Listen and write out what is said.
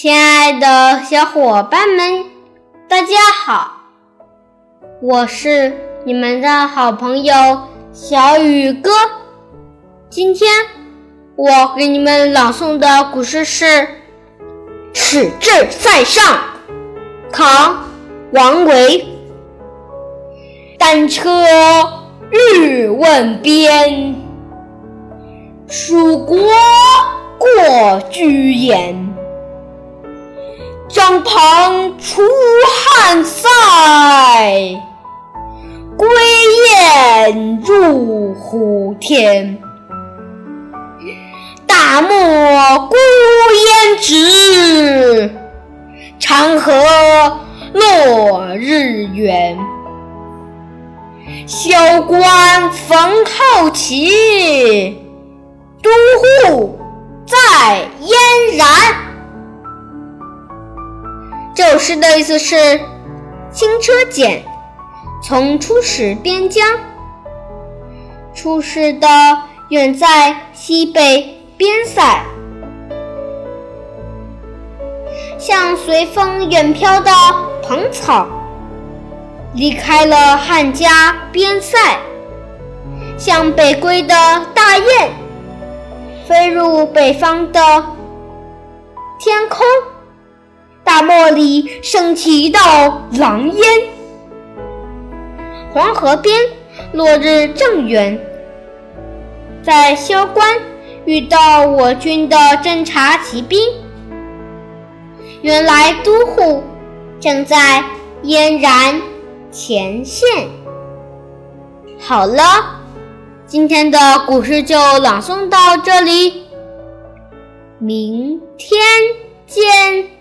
亲爱的小伙伴们，大家好！我是你们的好朋友小雨哥。今天我给你们朗诵的古诗是《耻志塞上》，唐·王维。单车欲问边，属国过居延。张庞出汉塞，归雁入胡天。大漠孤烟直，长河落日圆。萧关逢候骑，都护在燕然。诗的意思是：轻车简，从出使边疆。出使的远在西北边塞，像随风远飘的蓬草；离开了汉家边塞，像北归的大雁，飞入北方的天空。大漠里升起一道狼烟，黄河边落日正圆，在萧关遇到我军的侦察骑兵，原来都护正在嫣然前线。好了，今天的故事就朗诵到这里，明天见。